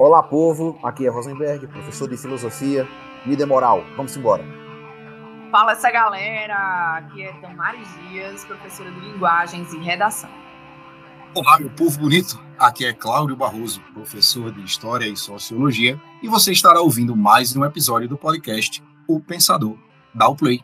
Olá, povo. Aqui é Rosenberg, professor de filosofia, líder moral. Vamos embora. Fala essa galera. Aqui é Damares Dias, professora de linguagens e redação. Olá, meu povo bonito. Aqui é Cláudio Barroso, professor de História e Sociologia, e você estará ouvindo mais um episódio do podcast O Pensador. Dá o play.